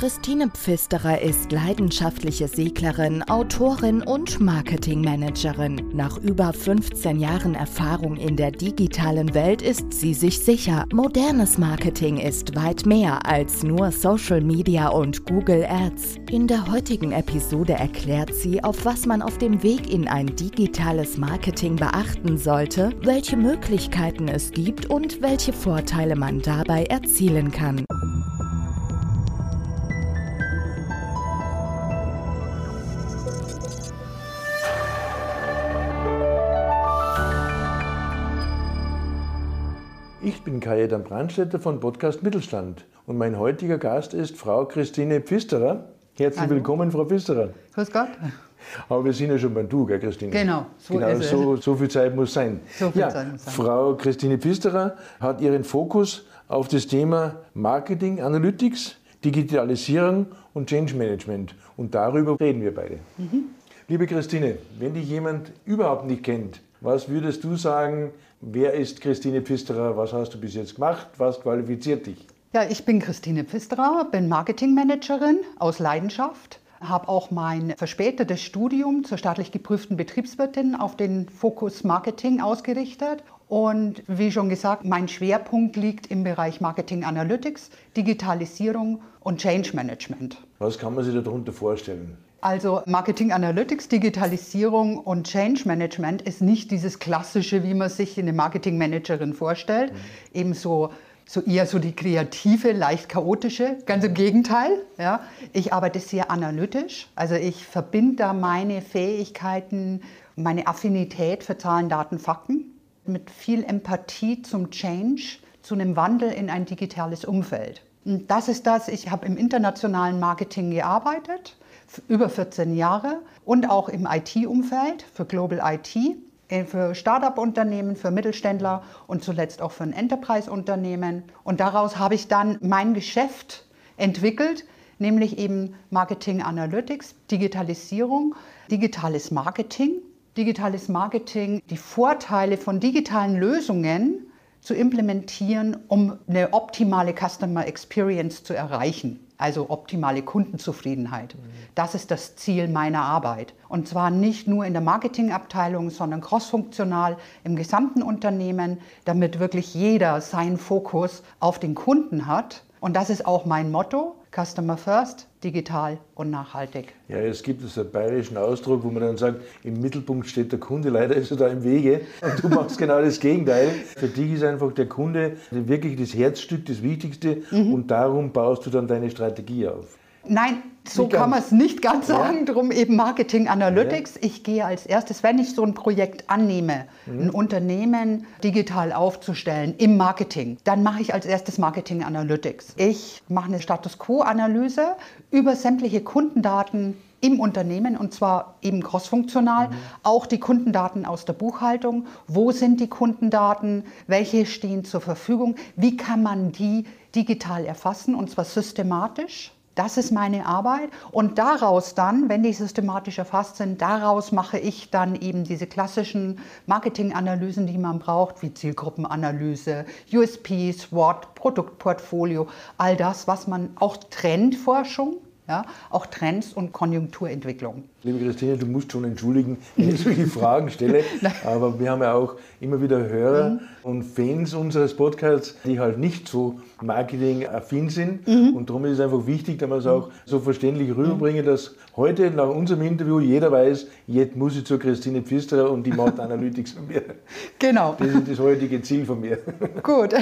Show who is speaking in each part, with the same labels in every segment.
Speaker 1: Christine Pfisterer ist leidenschaftliche Seglerin, Autorin und Marketingmanagerin. Nach über 15 Jahren Erfahrung in der digitalen Welt ist sie sich sicher, modernes Marketing ist weit mehr als nur Social Media und Google Ads. In der heutigen Episode erklärt sie, auf was man auf dem Weg in ein digitales Marketing beachten sollte, welche Möglichkeiten es gibt und welche Vorteile man dabei erzielen kann.
Speaker 2: Ich bin Kajetan Brandstätter von Podcast Mittelstand und mein heutiger Gast ist Frau Christine Pfisterer. Herzlich
Speaker 3: Hallo.
Speaker 2: willkommen, Frau Pfisterer.
Speaker 3: Grüß Gott.
Speaker 2: Aber wir sind ja schon beim Du, gell, Christine?
Speaker 3: Genau, so
Speaker 2: genau,
Speaker 3: ist es.
Speaker 2: so, so viel Zeit muss sein.
Speaker 3: So viel
Speaker 2: ja,
Speaker 3: Zeit muss sein.
Speaker 2: Frau Christine Pfisterer hat ihren Fokus auf das Thema Marketing, Analytics, Digitalisierung und Change Management. Und darüber reden wir beide.
Speaker 3: Mhm.
Speaker 2: Liebe Christine, wenn dich jemand überhaupt nicht kennt, was würdest du sagen, wer ist Christine Pfisterer, was hast du bis jetzt gemacht, was qualifiziert dich?
Speaker 3: Ja, ich bin Christine Pfisterer, bin Marketingmanagerin aus Leidenschaft, habe auch mein verspätetes Studium zur staatlich geprüften Betriebswirtin auf den Fokus Marketing ausgerichtet. Und wie schon gesagt, mein Schwerpunkt liegt im Bereich Marketing Analytics, Digitalisierung und Change Management.
Speaker 2: Was kann man sich darunter vorstellen?
Speaker 3: Also Marketing Analytics, Digitalisierung und Change Management ist nicht dieses klassische, wie man sich eine Marketing Managerin vorstellt, eben so, so eher so die kreative, leicht chaotische, ganz im Gegenteil. Ja. Ich arbeite sehr analytisch, also ich verbinde da meine Fähigkeiten, meine Affinität für Zahlen, Daten, Fakten mit viel Empathie zum Change, zu einem Wandel in ein digitales Umfeld. Und das ist das, ich habe im internationalen Marketing gearbeitet über 14 Jahre und auch im IT-Umfeld für Global IT, äh, für Start-up-Unternehmen, für Mittelständler und zuletzt auch für ein Enterprise-Unternehmen. Und daraus habe ich dann mein Geschäft entwickelt, nämlich eben Marketing Analytics, Digitalisierung, digitales Marketing. Digitales Marketing, die Vorteile von digitalen Lösungen zu implementieren, um eine optimale Customer Experience zu erreichen also optimale Kundenzufriedenheit. Das ist das Ziel meiner Arbeit. Und zwar nicht nur in der Marketingabteilung, sondern crossfunktional im gesamten Unternehmen, damit wirklich jeder seinen Fokus auf den Kunden hat. Und das ist auch mein Motto, Customer First, digital und nachhaltig.
Speaker 2: Ja, es gibt einen bayerischen Ausdruck, wo man dann sagt, im Mittelpunkt steht der Kunde, leider ist er da im Wege. Und du machst genau das Gegenteil. Für dich ist einfach der Kunde wirklich das Herzstück, das Wichtigste und darum baust du dann deine Strategie auf.
Speaker 3: Nein, so
Speaker 2: Nicht
Speaker 3: kann man es nicht ganz
Speaker 2: Ja.
Speaker 3: sagen. Drum eben Marketing Analytics. Ich gehe als erstes, wenn ich so ein Projekt annehme,
Speaker 2: Mhm.
Speaker 3: ein Unternehmen digital aufzustellen im Marketing, dann mache ich als erstes Marketing Analytics. Ich mache eine Status Quo-Analyse über sämtliche Kundendaten im Unternehmen und zwar eben crossfunktional,
Speaker 2: Mhm.
Speaker 3: auch die Kundendaten aus der Buchhaltung. Wo sind die Kundendaten? Welche stehen zur Verfügung? Wie kann man die digital erfassen und zwar systematisch? Das ist meine Arbeit. Und daraus dann, wenn die systematisch erfasst sind, daraus mache ich dann eben diese klassischen Marketinganalysen, die man braucht, wie Zielgruppenanalyse, USP, SWOT, Produktportfolio, all das, was man auch Trendforschung, ja, auch Trends und Konjunkturentwicklung.
Speaker 2: Liebe Christine, du musst schon entschuldigen, wenn ich solche Fragen stelle, aber wir haben ja auch immer wieder Hörer und Fans unseres Podcasts, die halt nicht so marketingaffin sind und darum ist es einfach wichtig, dass wir es auch so verständlich rüberbringen, dass heute nach unserem Interview jeder weiß, jetzt muss ich zur Christine Pfisterer und die macht Analytics von mir.
Speaker 3: Genau.
Speaker 2: Das ist das heutige Ziel von mir.
Speaker 3: Gut.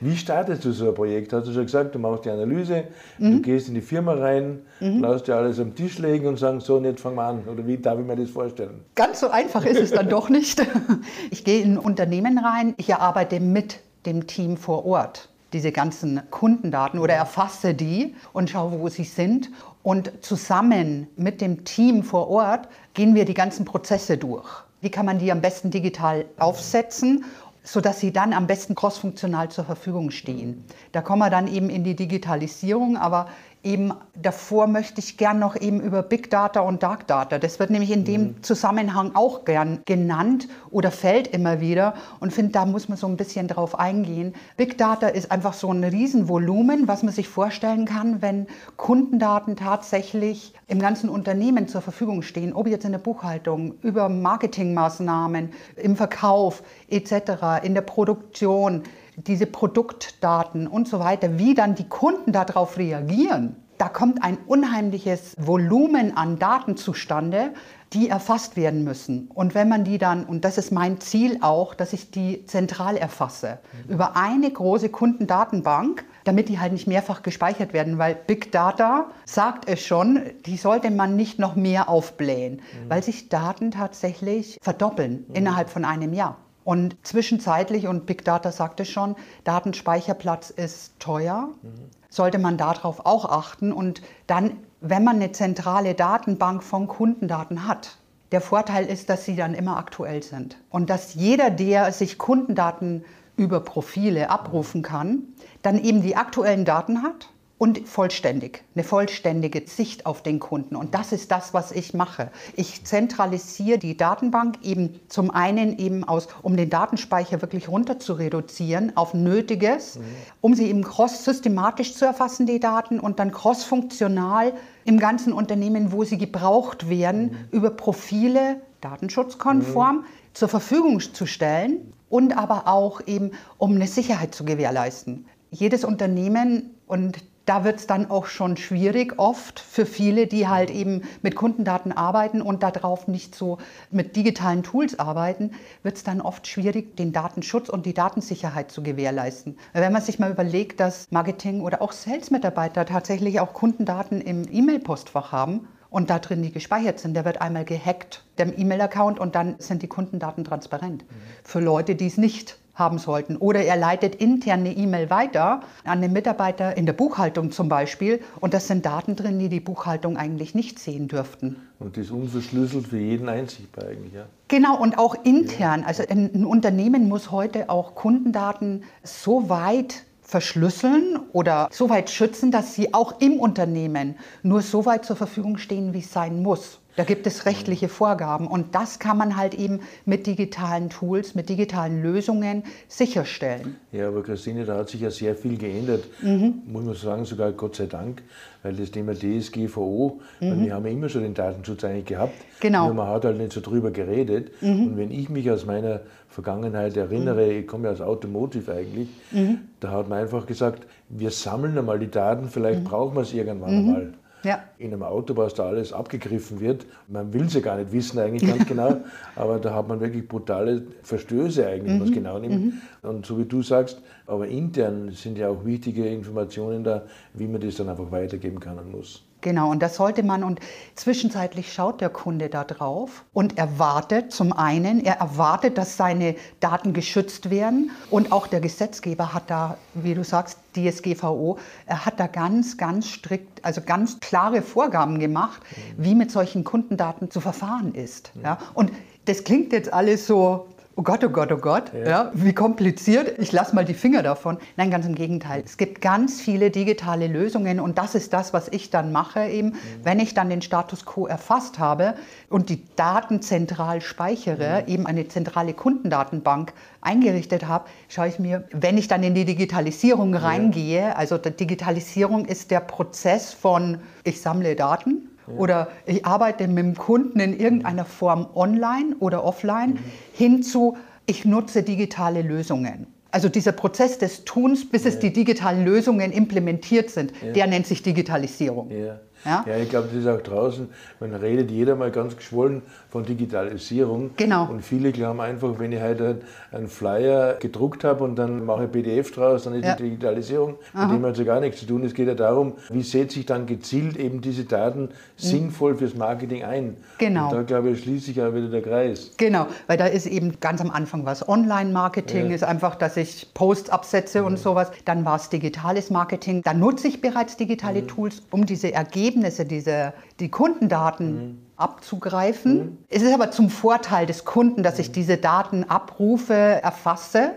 Speaker 2: Wie startest du so ein Projekt? Hast du schon gesagt, du machst die Analyse,
Speaker 3: Mhm.
Speaker 2: du gehst in die Firma rein, lässt dir alles am Tisch legen und sagst, so, und jetzt fangen wir an. Oder wie darf ich mir das vorstellen?
Speaker 3: Ganz so einfach ist es dann doch nicht. Ich gehe in ein Unternehmen rein, ich erarbeite mit dem Team vor Ort diese ganzen Kundendaten oder erfasse die und schaue, wo sie sind. Und zusammen mit dem Team vor Ort gehen wir die ganzen Prozesse durch. Wie kann man die am besten digital aufsetzen sodass sie dann am besten crossfunktional zur Verfügung stehen. Da kommen wir dann eben in die Digitalisierung, aber eben davor möchte ich gern noch eben über Big Data und Dark Data. Das wird nämlich in dem mhm. Zusammenhang auch gern genannt oder fällt immer wieder und finde, da muss man so ein bisschen drauf eingehen. Big Data ist einfach so ein Riesenvolumen, was man sich vorstellen kann, wenn Kundendaten tatsächlich im ganzen Unternehmen zur Verfügung stehen, ob jetzt in der Buchhaltung, über Marketingmaßnahmen, im Verkauf etc., in der Produktion diese Produktdaten und so weiter, wie dann die Kunden darauf reagieren, da kommt ein unheimliches Volumen an Daten zustande, die erfasst werden müssen. Und wenn man die dann, und das ist mein Ziel auch, dass ich die zentral erfasse, mhm. über eine große Kundendatenbank, damit die halt nicht mehrfach gespeichert werden, weil Big Data sagt es schon, die sollte man nicht noch mehr aufblähen, mhm. weil sich Daten tatsächlich verdoppeln mhm. innerhalb von einem Jahr. Und zwischenzeitlich, und Big Data sagte schon, Datenspeicherplatz ist teuer, mhm. sollte man darauf auch achten. Und dann, wenn man eine zentrale Datenbank von Kundendaten hat, der Vorteil ist, dass sie dann immer aktuell sind. Und dass jeder, der sich Kundendaten über Profile abrufen kann, dann eben die aktuellen Daten hat und vollständig, eine vollständige Sicht auf den Kunden. Und das ist das, was ich mache. Ich zentralisiere die Datenbank eben zum einen eben aus, um den Datenspeicher wirklich runter zu reduzieren auf Nötiges, mhm. um sie eben cross-systematisch zu erfassen, die Daten, und dann cross-funktional im ganzen Unternehmen, wo sie gebraucht werden, mhm. über Profile datenschutzkonform mhm. zur Verfügung zu stellen und aber auch eben, um eine Sicherheit zu gewährleisten. Jedes Unternehmen und da wird es dann auch schon schwierig, oft für viele, die halt eben mit Kundendaten arbeiten und darauf nicht so mit digitalen Tools arbeiten, wird es dann oft schwierig, den Datenschutz und die Datensicherheit zu gewährleisten. Wenn man sich mal überlegt, dass Marketing- oder auch Sales-Mitarbeiter tatsächlich auch Kundendaten im E-Mail-Postfach haben, und da drin die gespeichert sind. Der wird einmal gehackt, der E-Mail-Account, und dann sind die Kundendaten transparent. Mhm. Für Leute, die es nicht haben sollten. Oder er leitet intern eine E-Mail weiter an den Mitarbeiter in der Buchhaltung zum Beispiel. Und das sind Daten drin, die die Buchhaltung eigentlich nicht sehen dürften.
Speaker 2: Und das ist unverschlüsselt für jeden einsichtbar eigentlich, ja?
Speaker 3: Genau, und auch intern. Also ein Unternehmen muss heute auch Kundendaten so weit verschlüsseln oder so weit schützen, dass sie auch im Unternehmen nur so weit zur Verfügung stehen, wie es sein muss. Da gibt es rechtliche Vorgaben und das kann man halt eben mit digitalen Tools, mit digitalen Lösungen sicherstellen.
Speaker 2: Ja, aber Christine, da hat sich ja sehr viel geändert, mhm. muss man sagen, sogar Gott sei Dank, weil das Thema DSGVO, mhm. wir haben ja immer schon den Datenschutz eigentlich gehabt,
Speaker 3: genau.
Speaker 2: nur man hat halt nicht so drüber geredet. Mhm. Und wenn ich mich aus meiner Vergangenheit erinnere, mhm. ich komme ja aus Automotive eigentlich, mhm. da hat man einfach gesagt, wir sammeln einmal die Daten, vielleicht mhm. brauchen wir es irgendwann einmal.
Speaker 3: Ja.
Speaker 2: In einem Auto, was da alles abgegriffen wird. Man will sie gar nicht wissen eigentlich ganz genau, aber da hat man wirklich brutale Verstöße eigentlich, wenn man es genau nimmt. Mhm. Und so wie du sagst, aber intern sind ja auch wichtige Informationen da, wie man das dann einfach weitergeben kann und muss.
Speaker 3: Genau, und das sollte man, und zwischenzeitlich schaut der Kunde da drauf und erwartet zum einen, er erwartet, dass seine Daten geschützt werden und auch der Gesetzgeber hat da, wie du sagst, DSGVO, er hat da ganz, ganz strikt, also ganz klare Vorgaben gemacht, wie mit solchen Kundendaten zu verfahren ist. Ja. Und das klingt jetzt alles so oh Gott, oh Gott, oh Gott, ja. ja wie kompliziert, ich lasse mal die Finger davon. Nein, ganz im Gegenteil. Es gibt ganz viele digitale Lösungen und das ist das, was ich dann mache, eben, mhm. wenn ich dann den Status quo erfasst habe und die Daten zentral speichere, mhm. eben eine zentrale Kundendatenbank eingerichtet habe, schaue ich mir, wenn ich dann in die Digitalisierung reingehe, also die Digitalisierung ist der Prozess von, ich sammle Daten, oder ich arbeite mit dem Kunden in irgendeiner Form online oder offline, mhm. hinzu, ich nutze digitale Lösungen. Also dieser Prozess des Tuns, bis ja. es die digitalen Lösungen implementiert sind, ja. der nennt sich Digitalisierung.
Speaker 2: Ja. Ja, ja ich glaube, das ist auch draußen, man redet jeder mal ganz geschwollen von Digitalisierung.
Speaker 3: Genau.
Speaker 2: Und viele glauben einfach, wenn ich heute einen Flyer gedruckt habe und dann mache ich PDF draus, dann ist ja. die Digitalisierung. Mit dem hat es ja gar nichts zu tun. Es geht ja darum, wie setze ich dann gezielt eben diese Daten mhm. sinnvoll fürs Marketing ein.
Speaker 3: Genau.
Speaker 2: Und da glaube ich, schließt sich auch wieder der Kreis.
Speaker 3: Genau, weil da ist eben ganz am Anfang was Online-Marketing, ja. ist einfach, dass ich Posts absetze mhm. und sowas. Dann war es digitales Marketing. Da nutze ich bereits digitale mhm. Tools, um diese Ergebnisse, diese, die Kundendaten mhm abzugreifen. Mhm. Es ist aber zum Vorteil des Kunden, dass ich diese Daten abrufe, erfasse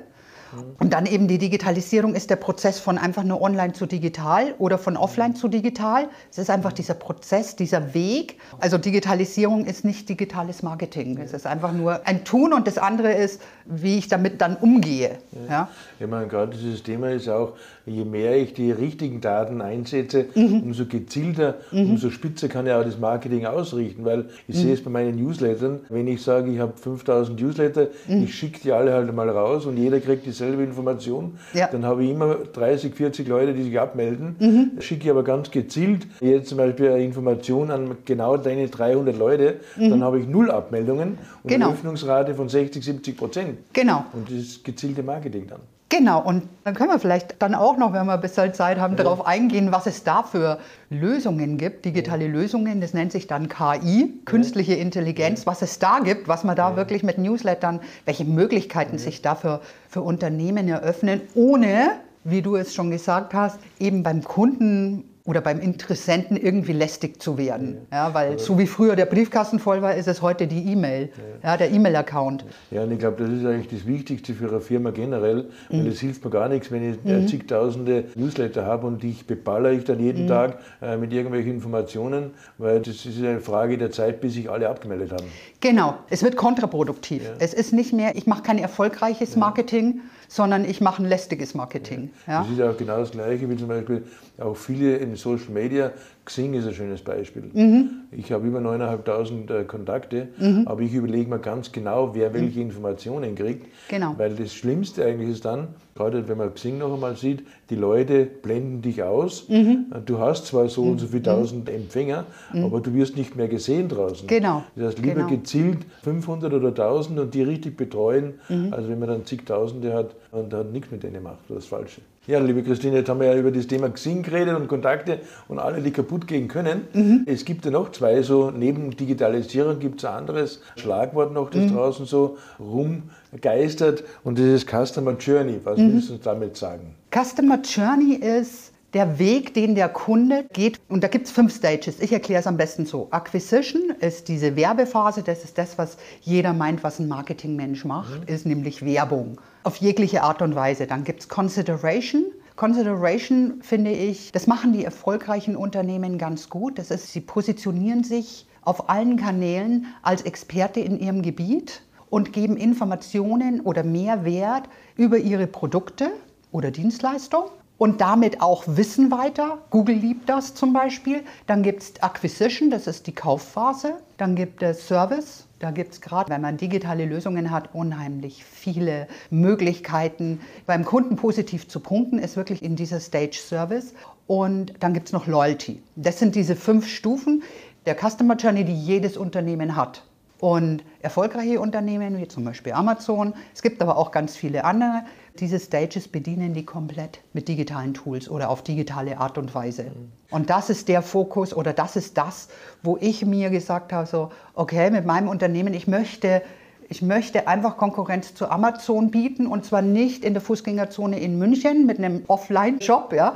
Speaker 3: Und dann eben die Digitalisierung ist der Prozess von einfach nur online zu digital oder von offline zu digital. Es ist einfach dieser Prozess, dieser Weg. Also Digitalisierung ist nicht digitales Marketing. Es ist einfach nur ein Tun und das andere ist, wie ich damit dann umgehe. Ja?
Speaker 2: Ich meine, gerade dieses Thema ist auch, je mehr ich die richtigen Daten einsetze, mhm. umso gezielter, mhm. umso spitzer kann ich auch das Marketing ausrichten. Weil ich mhm. sehe es bei meinen Newslettern, wenn ich sage, ich habe 5000 Newsletter, mhm. ich schicke die alle halt mal raus und jeder kriegt dieselbe Information, ja. dann habe ich immer 30, 40 Leute, die sich abmelden, mhm. schicke ich aber ganz gezielt jetzt zum Beispiel eine Information an genau deine 300 Leute, mhm. dann habe ich null Abmeldungen und genau. eine Öffnungsrate von 60, 70 Prozent.
Speaker 3: Genau.
Speaker 2: Und das ist gezielte Marketing dann.
Speaker 3: Genau, und dann können wir vielleicht dann auch noch, wenn wir ein bisschen Zeit haben, ja. darauf eingehen, was es da für Lösungen gibt, digitale ja. Lösungen, das nennt sich dann KI, künstliche Intelligenz, was es da gibt, was man da wirklich mit Newslettern, welche Möglichkeiten sich dafür für Unternehmen eröffnen, ohne, wie du es schon gesagt hast, eben beim Kunden oder beim Interessenten irgendwie lästig zu werden. Ja, ja weil so wie früher der Briefkasten voll war, ist es heute die E-Mail, ja. ja. der E-Mail-Account.
Speaker 2: Ja, und ich glaube, das ist eigentlich das Wichtigste für eine Firma generell, mhm. weil es hilft mir gar nichts, wenn ich mhm. zigtausende Newsletter habe und die beballere ich dann jeden mhm. Tag äh, mit irgendwelchen Informationen, weil das ist eine Frage der Zeit, bis sich alle abgemeldet haben.
Speaker 3: Genau, es wird kontraproduktiv. Es ist nicht mehr, ich mache kein erfolgreiches Marketing, sondern ich mache ein lästiges Marketing.
Speaker 2: Ja. Das ist ja auch genau das Gleiche wie zum Beispiel auch viele in Social Media. Xing ist ein schönes Beispiel. Mhm. Ich habe über 9.500 äh, Kontakte, mhm. aber ich überlege mir ganz genau, wer welche mhm. Informationen kriegt. Genau. Weil das Schlimmste eigentlich ist dann, gerade wenn man Xing noch einmal sieht, die Leute blenden dich aus. Mhm. Du hast zwar so und so viele mhm. tausend Empfänger, mhm. aber du wirst nicht mehr gesehen draußen.
Speaker 3: Genau.
Speaker 2: Das heißt, lieber genau. gezielt 500 oder 1000 und die richtig betreuen, als wenn man dann zigtausende hat und hat nichts mit denen macht, das Falsche. Ja, liebe Christine, jetzt haben wir ja über das Thema Xing geredet und Kontakte und alle, die kaputt gehen können. Mhm. Es gibt ja noch zwei, so neben Digitalisierung gibt es ein anderes Schlagwort noch, das mhm. draußen so rumgeistert und das ist Customer Journey. Was mhm. willst du uns damit sagen?
Speaker 3: Customer Journey ist der Weg, den der Kunde geht. Und da gibt es fünf Stages. Ich erkläre es am besten so. Acquisition ist diese Werbephase. Das ist das, was jeder meint, was ein Marketingmensch macht, mhm. ist nämlich Werbung. Auf jegliche Art und Weise. Dann gibt es Consideration. Consideration finde ich, das machen die erfolgreichen Unternehmen ganz gut. Das ist, sie positionieren sich auf allen Kanälen als Experte in ihrem Gebiet und geben Informationen oder Mehrwert über ihre Produkte oder Dienstleistung und damit auch Wissen weiter. Google liebt das zum Beispiel. Dann gibt es Acquisition, das ist die Kaufphase. Dann gibt es Service. Da gibt es gerade, wenn man digitale Lösungen hat, unheimlich viele Möglichkeiten, beim Kunden positiv zu punkten, ist wirklich in dieser Stage Service. Und dann gibt es noch Loyalty. Das sind diese fünf Stufen der Customer Journey, die jedes Unternehmen hat. Und erfolgreiche Unternehmen, wie zum Beispiel Amazon, es gibt aber auch ganz viele andere, diese Stages bedienen die komplett mit digitalen Tools oder auf digitale Art und Weise. Und das ist der Fokus oder das ist das, wo ich mir gesagt habe, so, okay, mit meinem Unternehmen, ich möchte ich möchte einfach Konkurrenz zu Amazon bieten und zwar nicht in der Fußgängerzone in München mit einem Offline-Shop, ja,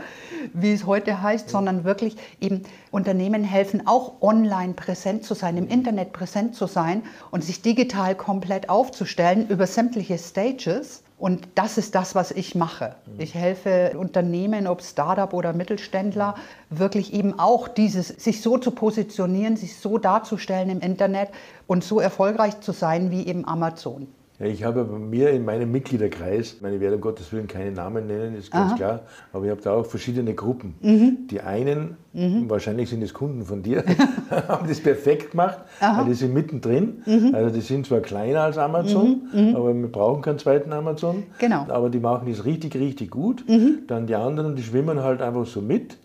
Speaker 3: wie es heute heißt, sondern wirklich eben Unternehmen helfen, auch online präsent zu sein, im Internet präsent zu sein und sich digital komplett aufzustellen über sämtliche Stages und das ist das, was ich mache. Mhm. Ich helfe Unternehmen, ob Startup oder Mittelständler, wirklich eben auch dieses, sich so zu positionieren, sich so darzustellen im Internet und so erfolgreich zu sein wie eben Amazon.
Speaker 2: Ja, ich habe bei mir in meinem Mitgliederkreis, ich werde um Gottes Willen keine Namen nennen, ist ganz Aha. klar, aber ich habe da auch verschiedene Gruppen. Mhm. Die einen, mhm. wahrscheinlich sind es Kunden von dir, haben das perfekt gemacht, Aha. weil die sind mittendrin. Mhm. Also die sind zwar kleiner als Amazon, mhm. Mhm. aber wir brauchen keinen zweiten Amazon.
Speaker 3: Genau.
Speaker 2: Aber die machen das richtig, richtig gut.
Speaker 3: Mhm.
Speaker 2: Dann die anderen, die schwimmen halt einfach so mit.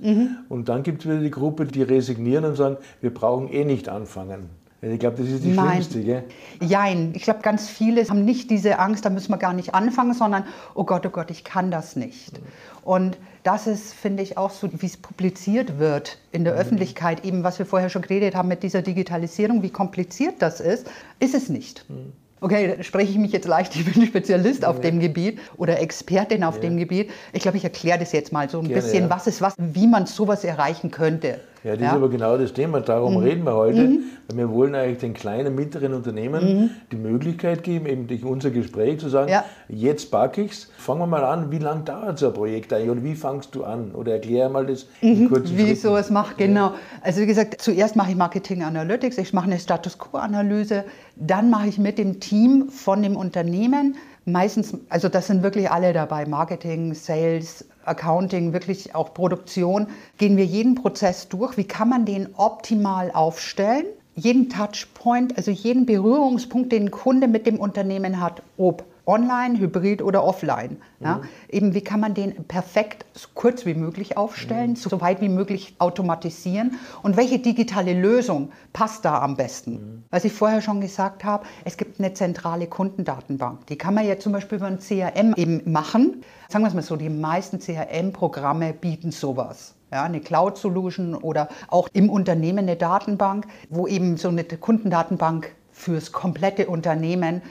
Speaker 2: Und dann gibt es wieder die Gruppe, die resignieren und sagen, wir brauchen eh nicht anfangen. Ich glaube, das ist die Nein. schlimmste, gell?
Speaker 3: Nein, ich glaube, ganz viele haben nicht diese Angst, da müssen wir gar nicht anfangen, sondern, oh Gott, oh Gott, ich kann das nicht. Mhm. Und das ist, finde ich, auch so, wie es publiziert wird in der mhm. Öffentlichkeit, eben was wir vorher schon geredet haben mit dieser Digitalisierung, wie kompliziert das ist, ist es nicht. Mhm. Okay, spreche ich mich jetzt leicht, ich bin Spezialist auf ja. dem Gebiet oder Expertin auf ja. dem Gebiet. Ich glaube, ich erkläre das jetzt mal so ein Gerne, bisschen, ja. was ist was, wie man sowas erreichen könnte.
Speaker 2: Ja, das ja. ist aber genau das Thema. Darum mhm. reden wir heute. Mhm. Weil wir wollen eigentlich den kleinen, mittleren Unternehmen mhm. die Möglichkeit geben, eben durch unser Gespräch zu sagen, ja. jetzt packe ich es. Fangen wir mal an, wie lange dauert so ein Projekt eigentlich oder wie fangst du an? Oder erkläre mal das in
Speaker 3: mhm. kurzen Wie ich sowas mache, genau. Also wie gesagt, zuerst mache ich Marketing Analytics, ich mache eine Status Quo-Analyse, dann mache ich mit dem Team von dem Unternehmen meistens, also das sind wirklich alle dabei, Marketing, Sales, Accounting, wirklich auch Produktion, gehen wir jeden Prozess durch. Wie kann man den optimal aufstellen? Jeden Touchpoint, also jeden Berührungspunkt, den ein Kunde mit dem Unternehmen hat, ob online, hybrid oder offline. Ja? Mhm. Eben, wie kann man den perfekt so kurz wie möglich aufstellen, mhm. so weit wie möglich automatisieren und welche digitale Lösung passt da am besten? Mhm. Was ich vorher schon gesagt habe, es gibt eine zentrale Kundendatenbank. Die kann man ja zum Beispiel über ein CRM eben machen. Sagen wir es mal so, die meisten CRM-Programme bieten sowas. Ja, eine Cloud-Solution oder auch im Unternehmen eine Datenbank, wo eben so eine Kundendatenbank fürs komplette Unternehmen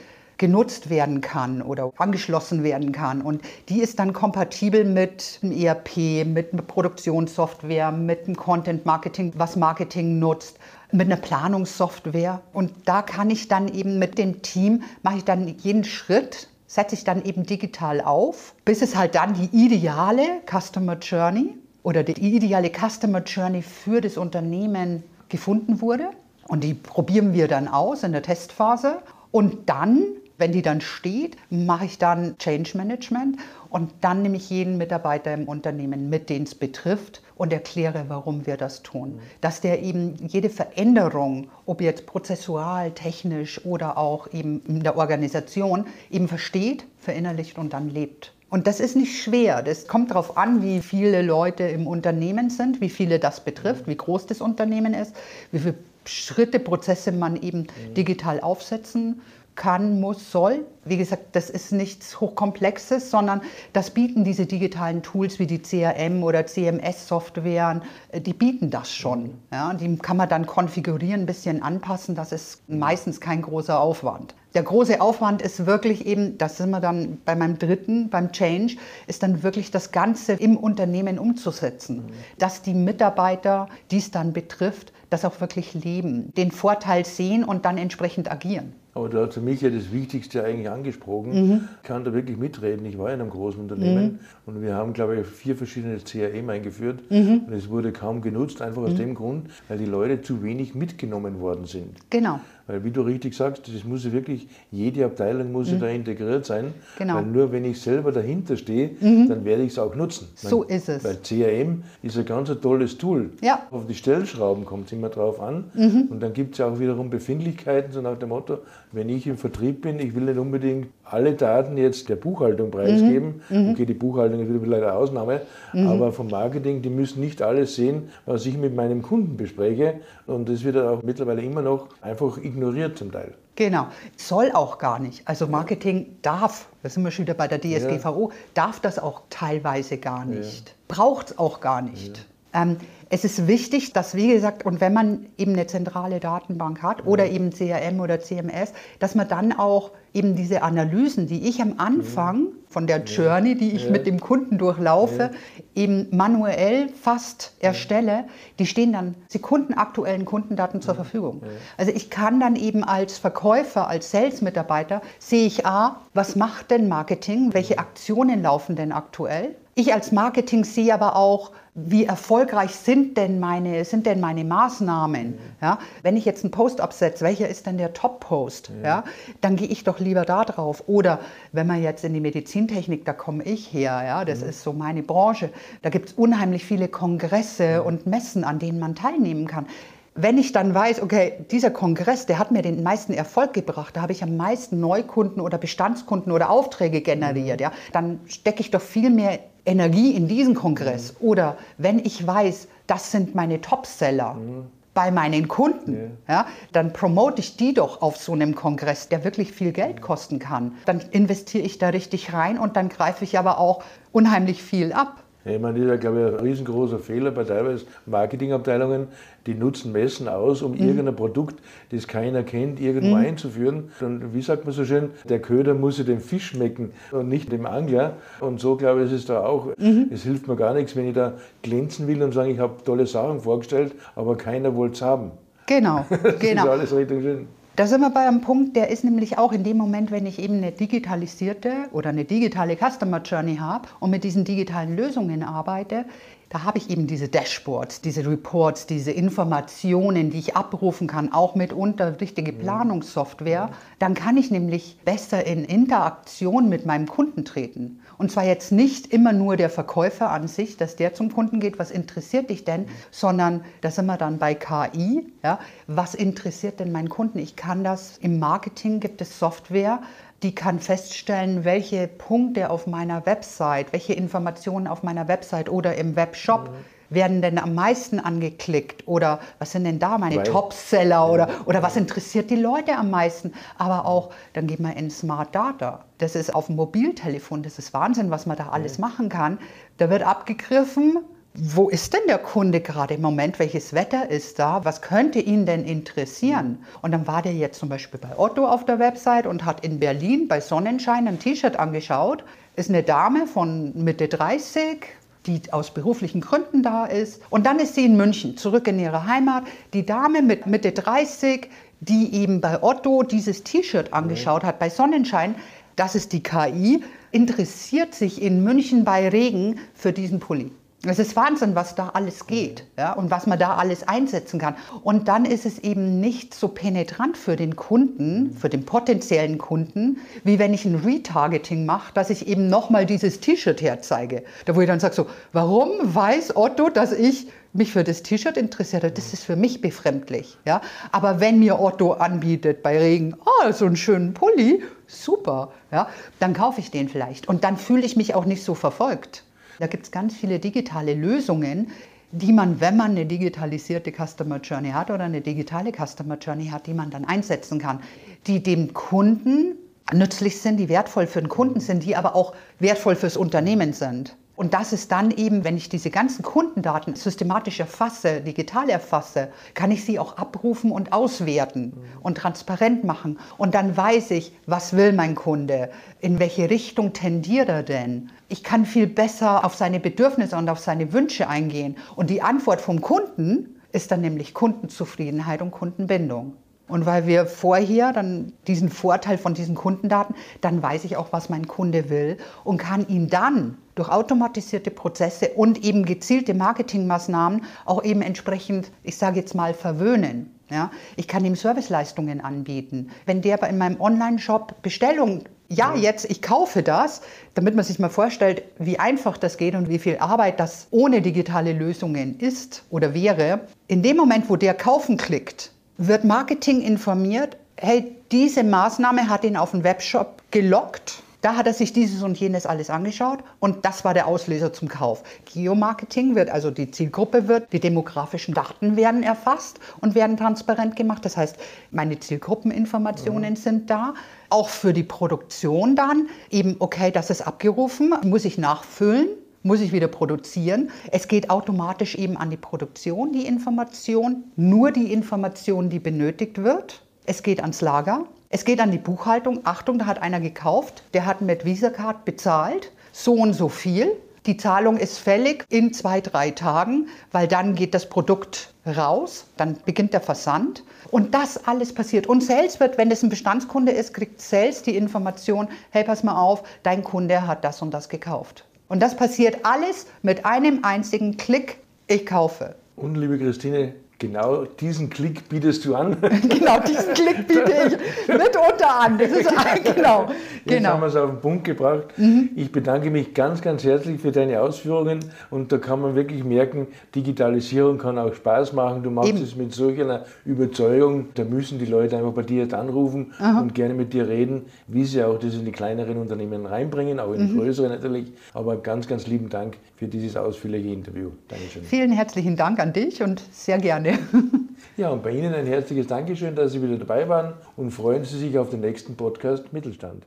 Speaker 3: genutzt werden kann oder angeschlossen werden kann. Und die ist dann kompatibel mit einem ERP, mit einer Produktionssoftware, mit einem Content Marketing, was Marketing nutzt mit einer Planungssoftware. Und da kann ich dann eben mit dem Team, mache ich dann jeden Schritt, setze ich dann eben digital auf, bis es halt dann die ideale Customer Journey oder die ideale Customer Journey für das Unternehmen gefunden wurde. Und die probieren wir dann aus in der Testphase. Und dann wenn die dann steht, mache ich dann Change Management und dann nehme ich jeden Mitarbeiter im Unternehmen mit, den es betrifft und erkläre, warum wir das tun. Dass der eben jede Veränderung, ob jetzt prozessual, technisch oder auch eben in der Organisation, eben versteht, verinnerlicht und dann lebt. Und das ist nicht schwer. Das kommt darauf an, wie viele Leute im Unternehmen sind, wie viele das betrifft, wie groß das Unternehmen ist, wie viele Schritte, Prozesse man eben digital aufsetzen kann, muss, soll. Wie gesagt, das ist nichts Hochkomplexes, sondern das bieten diese digitalen Tools wie die CRM oder CMS-Softwaren, äh, die bieten das schon. Ja, die kann man dann konfigurieren, ein bisschen anpassen, das ist meistens kein großer Aufwand. Der große Aufwand ist wirklich eben, das sind wir dann bei meinem dritten, beim Change, ist dann wirklich das Ganze im Unternehmen umzusetzen, dass die Mitarbeiter, die es dann betrifft, das auch wirklich leben, den Vorteil sehen und dann entsprechend agieren.
Speaker 2: Aber du hast für mich ja das Wichtigste eigentlich angesprochen. Mhm. Ich kann da wirklich mitreden. Ich war in einem großen Unternehmen mhm. und wir haben, glaube ich, vier verschiedene CRM eingeführt mhm. und es wurde kaum genutzt, einfach aus mhm. dem Grund, weil die Leute zu wenig mitgenommen worden sind.
Speaker 3: Genau.
Speaker 2: Weil wie du richtig sagst, das muss wirklich, jede Abteilung muss mhm. da integriert sein. Genau. Weil nur wenn ich selber dahinter stehe, mhm. dann werde ich es auch nutzen.
Speaker 3: So meine, ist es.
Speaker 2: Weil CRM ist ein ganz tolles Tool.
Speaker 3: Ja.
Speaker 2: Auf die Stellschrauben kommt es immer drauf an. Mhm. Und dann gibt es ja auch wiederum Befindlichkeiten, so nach dem Motto, wenn ich im Vertrieb bin, ich will nicht unbedingt alle Daten jetzt der Buchhaltung preisgeben. Mhm. mhm. Okay, die Buchhaltung ist wieder eine Ausnahme, mhm. aber vom Marketing, die müssen nicht alles sehen, was ich mit meinem Kunden bespreche. Und das wird auch mittlerweile immer noch einfach ignoriert zum Teil.
Speaker 3: Genau, soll auch gar nicht. Also Marketing darf, da sind wir schon wieder bei der DSGVO, ja. darf das auch teilweise gar nicht. Ja. Braucht es auch gar nicht. Ähm, es ist wichtig, dass, wie gesagt, und wenn man eben eine zentrale Datenbank hat oder eben CRM oder CMS, dass man dann auch eben diese Analysen, die ich am Anfang von der Journey, die ich mit dem Kunden durchlaufe, eben manuell fast erstelle, die stehen dann sekundenaktuellen Kundendaten zur Verfügung. Also ich kann dann eben als Verkäufer, als Sales-Mitarbeiter, sehe ich A, was macht denn Marketing, welche Aktionen laufen denn aktuell? Ich als Marketing sehe aber auch, wie erfolgreich sind denn meine, sind denn meine Maßnahmen? Ja, wenn ich jetzt einen Post absetze, welcher ist denn der Top-Post? Ja. ja. dann gehe ich doch lieber da drauf. Oder wenn man jetzt in die Medizintechnik, da komme ich her, ja, das mhm. ist so meine Branche. Da gibt es unheimlich viele Kongresse mhm. und Messen, an denen man teilnehmen kann. Wenn ich dann weiß, okay, dieser Kongress, der hat mir den meisten Erfolg gebracht, da habe ich am meisten Neukunden oder Bestandskunden oder Aufträge generiert, mhm. ja, dann stecke ich doch viel mehr Energie in diesen Kongress. Mhm. Oder wenn ich weiß, das sind meine Topseller. Mhm bei meinen Kunden, yeah. ja, dann promote ich die doch auf so einem Kongress, der wirklich viel Geld kosten kann. Dann investiere ich da richtig rein und dann greife ich aber auch unheimlich viel ab.
Speaker 2: Ich meine, das ist ja, glaube ich, ein riesengroßer Fehler bei teilweise Marketingabteilungen, die nutzen Messen aus, um mhm. irgendein Produkt, das keiner kennt, irgendwo mhm. einzuführen. Und wie sagt man so schön, der Köder muss ja dem Fisch schmecken und nicht dem Angler. Und so, glaube ich, ist es da auch. Mhm. Es hilft mir gar nichts, wenn ich da glänzen will und sagen, ich habe tolle Sachen vorgestellt, aber keiner wollte es haben.
Speaker 3: Genau,
Speaker 2: das
Speaker 3: genau.
Speaker 2: ist alles richtig schön.
Speaker 3: Da sind wir bei einem Punkt, der ist nämlich auch in dem Moment, wenn ich eben eine digitalisierte oder eine digitale Customer Journey habe und mit diesen digitalen Lösungen arbeite, da habe ich eben diese Dashboards, diese Reports, diese Informationen, die ich abrufen kann, auch mitunter richtige Planungssoftware. Dann kann ich nämlich besser in Interaktion mit meinem Kunden treten. Und zwar jetzt nicht immer nur der Verkäufer an sich, dass der zum Kunden geht, was interessiert dich denn, sondern da sind wir dann bei KI. Ja, was interessiert denn meinen Kunden? Ich kann das im Marketing, gibt es Software, die kann feststellen, welche Punkte auf meiner Website, welche Informationen auf meiner Website oder im Webshop mhm. werden denn am meisten angeklickt oder was sind denn da meine Weil, Topseller oder, oder was interessiert die Leute am meisten. Aber auch, dann geht man in Smart Data. Das ist auf dem Mobiltelefon, das ist Wahnsinn, was man da alles machen kann. Da wird abgegriffen, wo ist denn der Kunde gerade im Moment? Welches Wetter ist da? Was könnte ihn denn interessieren? Und dann war der jetzt zum Beispiel bei Otto auf der Website und hat in Berlin bei Sonnenschein ein T-Shirt angeschaut. Ist eine Dame von Mitte 30, die aus beruflichen Gründen da ist. Und dann ist sie in München, zurück in ihre Heimat. Die Dame mit Mitte 30, die eben bei Otto dieses T-Shirt angeschaut hat, bei Sonnenschein, das ist die KI, interessiert sich in München bei Regen für diesen Pulli. Es ist Wahnsinn, was da alles geht ja, und was man da alles einsetzen kann. Und dann ist es eben nicht so penetrant für den Kunden, für den potenziellen Kunden, wie wenn ich ein Retargeting mache, dass ich eben nochmal dieses T-Shirt herzeige. Da wo ich dann sage so, warum weiß Otto, dass ich mich für das T-Shirt interessiere, das ist für mich befremdlich. Ja? Aber wenn mir Otto anbietet bei Regen, oh, so einen schönen Pulli, super, ja, dann kaufe ich den vielleicht. Und dann fühle ich mich auch nicht so verfolgt. Da gibt es ganz viele digitale Lösungen, die man, wenn man eine digitalisierte Customer Journey hat oder eine digitale Customer Journey hat, die man dann einsetzen kann, die dem Kunden nützlich sind, die wertvoll für den Kunden sind, die aber auch wertvoll fürs Unternehmen sind. Und das ist dann eben, wenn ich diese ganzen Kundendaten systematisch erfasse, digital erfasse, kann ich sie auch abrufen und auswerten und transparent machen. Und dann weiß ich, was will mein Kunde, in welche Richtung tendiert er denn. Ich kann viel besser auf seine Bedürfnisse und auf seine Wünsche eingehen. Und die Antwort vom Kunden ist dann nämlich Kundenzufriedenheit und Kundenbindung. Und weil wir vorher dann diesen Vorteil von diesen Kundendaten, dann weiß ich auch, was mein Kunde will und kann ihn dann durch automatisierte Prozesse und eben gezielte Marketingmaßnahmen auch eben entsprechend, ich sage jetzt mal, verwöhnen. Ja, ich kann ihm Serviceleistungen anbieten. Wenn der in meinem Online-Shop Bestellung, ja, jetzt, ich kaufe das, damit man sich mal vorstellt, wie einfach das geht und wie viel Arbeit das ohne digitale Lösungen ist oder wäre. In dem Moment, wo der kaufen klickt, wird Marketing informiert, hey, diese Maßnahme hat ihn auf den Webshop gelockt. Da hat er sich dieses und jenes alles angeschaut und das war der Auslöser zum Kauf. Geomarketing wird, also die Zielgruppe wird, die demografischen Daten werden erfasst und werden transparent gemacht. Das heißt, meine Zielgruppeninformationen ja. sind da. Auch für die Produktion dann eben, okay, das ist abgerufen, muss ich nachfüllen muss ich wieder produzieren. Es geht automatisch eben an die Produktion, die Information, nur die Information, die benötigt wird. Es geht ans Lager, es geht an die Buchhaltung. Achtung, da hat einer gekauft, der hat mit Visa-Card bezahlt, so und so viel. Die Zahlung ist fällig in zwei, drei Tagen, weil dann geht das Produkt raus, dann beginnt der Versand. Und das alles passiert. Und Sales wird, wenn es ein Bestandskunde ist, kriegt Sales die Information, hey, pass mal auf, dein Kunde hat das und das gekauft. Und das passiert alles mit einem einzigen Klick, ich kaufe.
Speaker 2: Und liebe Christine, Genau diesen Klick bietest du an.
Speaker 3: genau, diesen Klick biete ich mitunter an. Das ist, genau,
Speaker 2: Jetzt genau. haben wir es auf den Punkt gebracht. Mhm. Ich bedanke mich ganz, ganz herzlich für deine Ausführungen und da kann man wirklich merken, Digitalisierung kann auch Spaß machen. Du machst Eben. es mit solch einer Überzeugung. Da müssen die Leute einfach bei dir jetzt anrufen Aha. und gerne mit dir reden, wie sie auch das in die kleineren Unternehmen reinbringen, auch in die mhm. größeren natürlich. Aber ganz, ganz lieben Dank für dieses ausführliche Interview.
Speaker 3: Dankeschön. Vielen herzlichen Dank an dich und sehr gerne.
Speaker 2: Ja, und bei Ihnen ein herzliches Dankeschön, dass Sie wieder dabei waren und freuen Sie sich auf den nächsten Podcast Mittelstand.